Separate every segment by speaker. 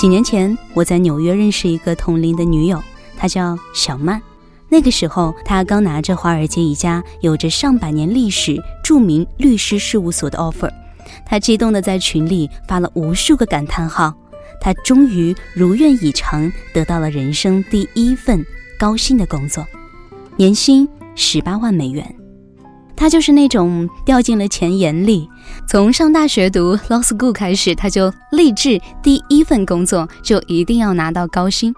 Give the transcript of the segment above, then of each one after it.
Speaker 1: 几年前，我在纽约认识一个同龄的女友，她叫小曼。那个时候，她刚拿着华尔街一家有着上百年历史、著名律师事务所的 offer，她激动地在群里发了无数个感叹号。她终于如愿以偿，得到了人生第一份高薪的工作，年薪十八万美元。他就是那种掉进了钱眼里。从上大学读 law school 开始，他就立志第一份工作就一定要拿到高薪。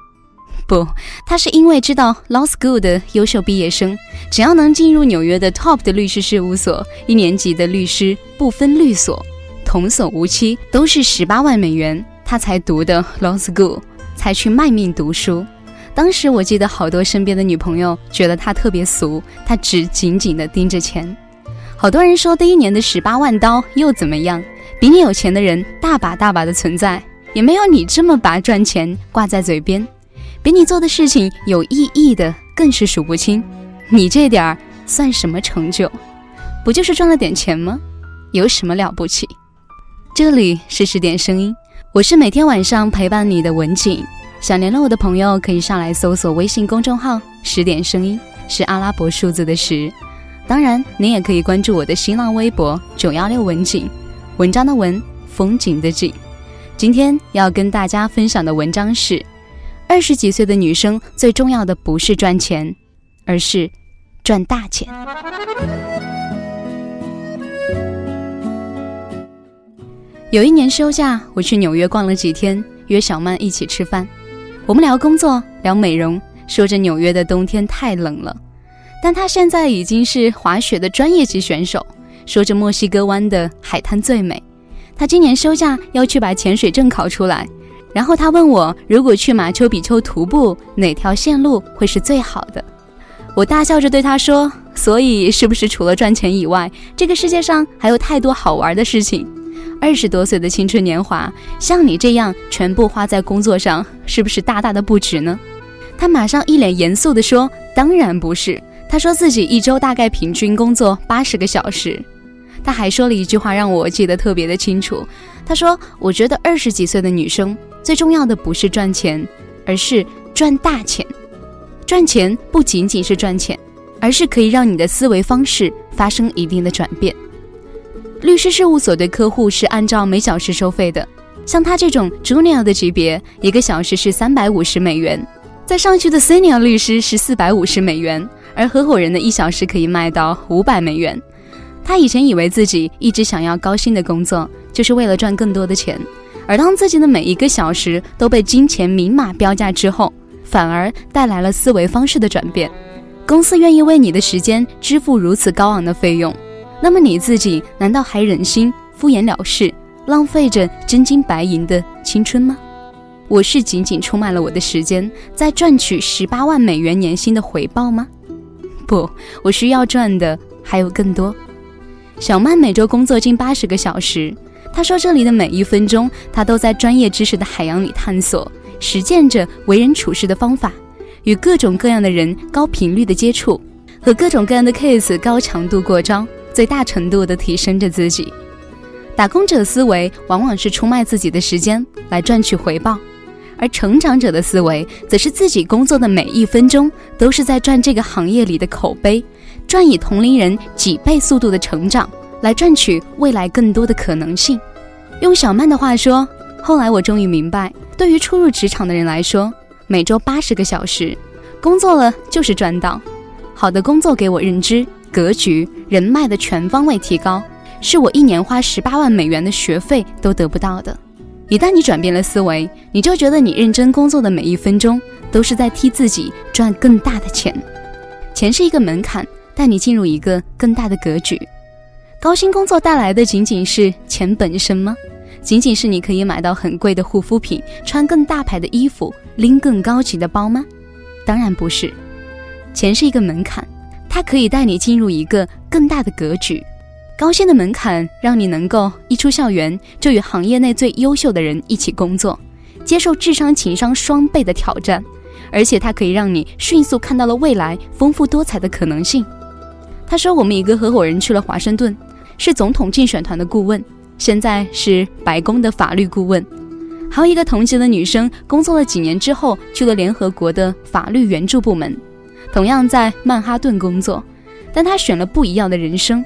Speaker 1: 不，他是因为知道 law school 的优秀毕业生，只要能进入纽约的 top 的律师事务所，一年级的律师不分律所，童叟无欺，都是十八万美元。他才读的 law school，才去卖命读书。当时我记得好多身边的女朋友觉得他特别俗，他只紧紧地盯着钱。好多人说第一年的十八万刀又怎么样？比你有钱的人大把大把的存在，也没有你这么把赚钱挂在嘴边。比你做的事情有意义的更是数不清。你这点儿算什么成就？不就是赚了点钱吗？有什么了不起？这里是十点声音，我是每天晚上陪伴你的文景。想联络我的朋友，可以上来搜索微信公众号“十点声音”，是阿拉伯数字的十。当然，您也可以关注我的新浪微博“九幺六文景”，文章的文，风景的景。今天要跟大家分享的文章是：二十几岁的女生最重要的不是赚钱，而是赚大钱。有一年休假，我去纽约逛了几天，约小曼一起吃饭。我们聊工作，聊美容，说着纽约的冬天太冷了，但他现在已经是滑雪的专业级选手。说着墨西哥湾的海滩最美，他今年休假要去把潜水证考出来。然后他问我，如果去马丘比丘徒步，哪条线路会是最好的？我大笑着对他说：“所以是不是除了赚钱以外，这个世界上还有太多好玩的事情？”二十多岁的青春年华，像你这样全部花在工作上，是不是大大的不值呢？他马上一脸严肃地说：“当然不是。”他说自己一周大概平均工作八十个小时。他还说了一句话让我记得特别的清楚。他说：“我觉得二十几岁的女生最重要的不是赚钱，而是赚大钱。赚钱不仅仅是赚钱，而是可以让你的思维方式发生一定的转变。”律师事务所对客户是按照每小时收费的，像他这种 junior 的级别，一个小时是三百五十美元；再上去的 senior 律师是四百五十美元，而合伙人的一小时可以卖到五百美元。他以前以为自己一直想要高薪的工作，就是为了赚更多的钱，而当自己的每一个小时都被金钱明码标价之后，反而带来了思维方式的转变。公司愿意为你的时间支付如此高昂的费用。那么你自己难道还忍心敷衍了事，浪费着真金白银的青春吗？我是仅仅出卖了我的时间，在赚取十八万美元年薪的回报吗？不，我需要赚的还有更多。小曼每周工作近八十个小时，她说这里的每一分钟，她都在专业知识的海洋里探索，实践着为人处事的方法，与各种各样的人高频率的接触，和各种各样的 case 高强度过招。最大程度地提升着自己，打工者思维往往是出卖自己的时间来赚取回报，而成长者的思维则是自己工作的每一分钟都是在赚这个行业里的口碑，赚以同龄人几倍速度的成长来赚取未来更多的可能性。用小曼的话说，后来我终于明白，对于初入职场的人来说，每周八十个小时工作了就是赚到，好的工作给我认知。格局、人脉的全方位提高，是我一年花十八万美元的学费都得不到的。一旦你转变了思维，你就觉得你认真工作的每一分钟都是在替自己赚更大的钱。钱是一个门槛，带你进入一个更大的格局。高薪工作带来的仅仅是钱本身吗？仅仅是你可以买到很贵的护肤品，穿更大牌的衣服，拎更高级的包吗？当然不是。钱是一个门槛。它可以带你进入一个更大的格局，高薪的门槛让你能够一出校园就与行业内最优秀的人一起工作，接受智商情商双倍的挑战，而且它可以让你迅速看到了未来丰富多彩的可能性。他说，我们一个合伙人去了华盛顿，是总统竞选团的顾问，现在是白宫的法律顾问，还有一个同级的女生，工作了几年之后，去了联合国的法律援助部门，同样在曼哈顿工作，但她选了不一样的人生。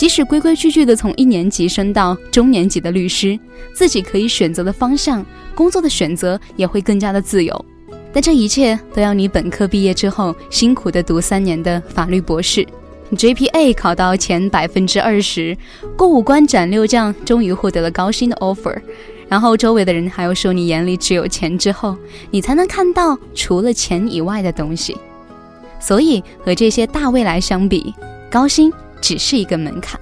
Speaker 1: 即使规规矩矩的从一年级升到中年级的律师，自己可以选择的方向，工作的选择也会更加的自由。但这一切都要你本科毕业之后辛苦的读三年的法律博士，GPA 考到前百分之二十，过五关斩六将，终于获得了高薪的 offer。然后周围的人还要说你眼里只有钱，之后你才能看到除了钱以外的东西。所以和这些大未来相比，高薪只是一个门槛。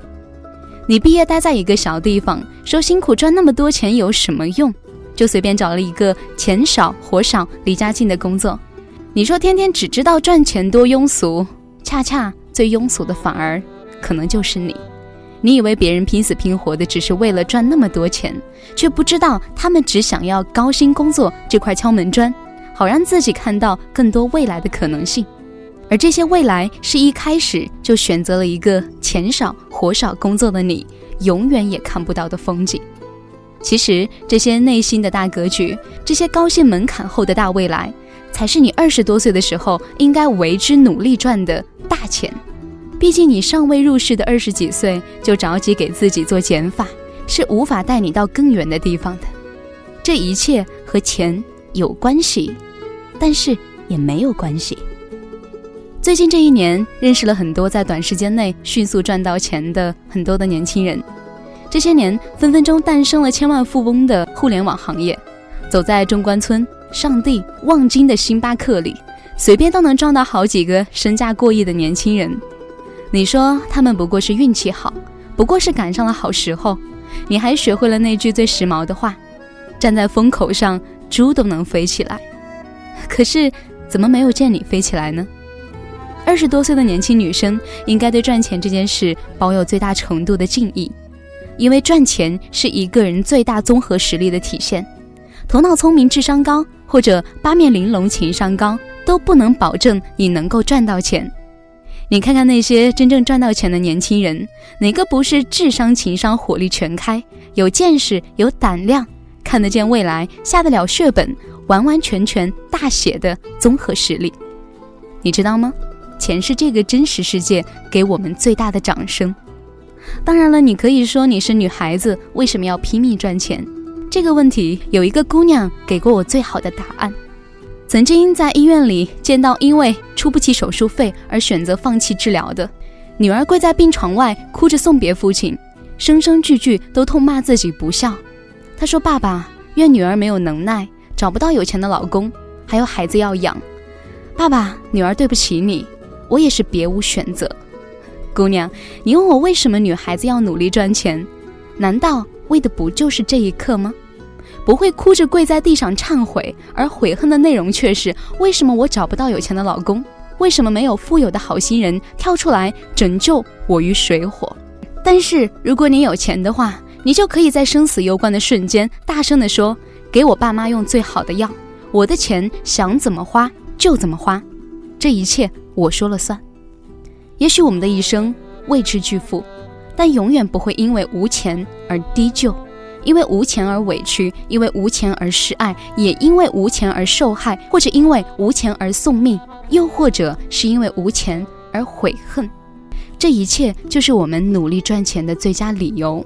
Speaker 1: 你毕业待在一个小地方，说辛苦赚那么多钱有什么用？就随便找了一个钱少活少、离家近的工作。你说天天只知道赚钱多庸俗，恰恰最庸俗的反而可能就是你。你以为别人拼死拼活的只是为了赚那么多钱，却不知道他们只想要高薪工作这块敲门砖，好让自己看到更多未来的可能性。而这些未来是一开始就选择了一个钱少活少工作的你，永远也看不到的风景。其实这些内心的大格局，这些高薪门槛后的大未来，才是你二十多岁的时候应该为之努力赚的大钱。毕竟你尚未入世的二十几岁就着急给自己做减法，是无法带你到更远的地方的。这一切和钱有关系，但是也没有关系。最近这一年，认识了很多在短时间内迅速赚到钱的很多的年轻人。这些年，分分钟诞生了千万富翁的互联网行业。走在中关村、上地、望京的星巴克里，随便都能撞到好几个身价过亿的年轻人。你说他们不过是运气好，不过是赶上了好时候。你还学会了那句最时髦的话：“站在风口上，猪都能飞起来。”可是，怎么没有见你飞起来呢？二十多岁的年轻女生应该对赚钱这件事保有最大程度的敬意，因为赚钱是一个人最大综合实力的体现。头脑聪明、智商高，或者八面玲珑、情商高，都不能保证你能够赚到钱。你看看那些真正赚到钱的年轻人，哪个不是智商、情商、火力全开，有见识、有胆量，看得见未来，下得了血本，完完全全大写的综合实力？你知道吗？钱是这个真实世界给我们最大的掌声。当然了，你可以说你是女孩子，为什么要拼命赚钱？这个问题有一个姑娘给过我最好的答案。曾经在医院里见到因为出不起手术费而选择放弃治疗的女儿，跪在病床外哭着送别父亲，声声句句都痛骂自己不孝。她说：“爸爸，怨女儿没有能耐，找不到有钱的老公，还有孩子要养。爸爸，女儿对不起你，我也是别无选择。姑娘，你问我为什么女孩子要努力赚钱，难道为的不就是这一刻吗？”不会哭着跪在地上忏悔，而悔恨的内容却是：为什么我找不到有钱的老公？为什么没有富有的好心人跳出来拯救我于水火？但是如果你有钱的话，你就可以在生死攸关的瞬间，大声地说：“给我爸妈用最好的药，我的钱想怎么花就怎么花，这一切我说了算。”也许我们的一生未知巨富，但永远不会因为无钱而低就。因为无钱而委屈，因为无钱而失爱，也因为无钱而受害，或者因为无钱而送命，又或者是因为无钱而悔恨。这一切就是我们努力赚钱的最佳理由。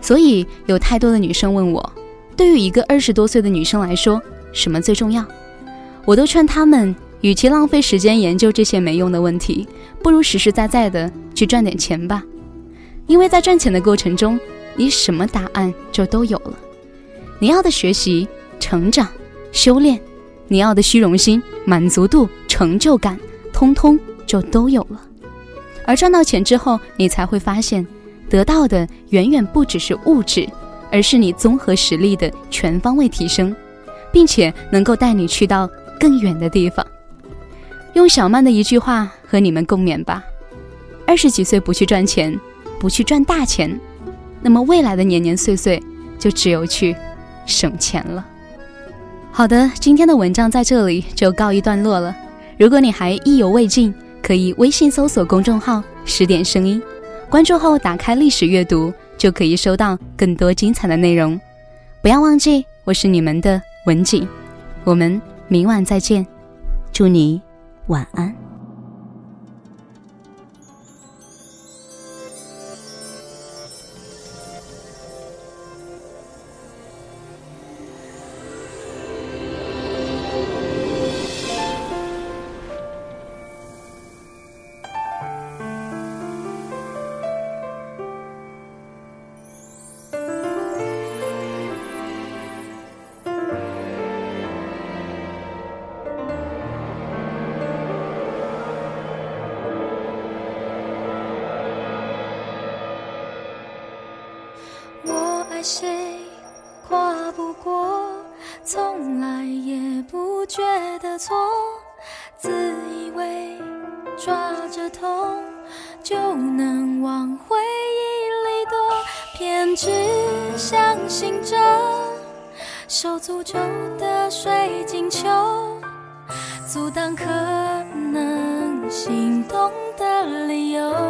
Speaker 1: 所以，有太多的女生问我，对于一个二十多岁的女生来说，什么最重要？我都劝她们，与其浪费时间研究这些没用的问题，不如实实在在的去赚点钱吧。因为在赚钱的过程中。你什么答案就都有了，你要的学习、成长、修炼，你要的虚荣心、满足度、成就感，通通就都有了。而赚到钱之后，你才会发现，得到的远远不只是物质，而是你综合实力的全方位提升，并且能够带你去到更远的地方。用小曼的一句话和你们共勉吧：二十几岁不去赚钱，不去赚大钱。那么未来的年年岁岁，就只有去省钱了。好的，今天的文章在这里就告一段落了。如果你还意犹未尽，可以微信搜索公众号“十点声音”，关注后打开历史阅读，就可以收到更多精彩的内容。不要忘记。我是你们的文景，我们明晚再见，祝你晚安。
Speaker 2: 谁跨不过，从来也不觉得错，自以为抓着痛就能往回忆里躲，偏执相信着受诅咒的水晶球，阻挡可能心动的理由。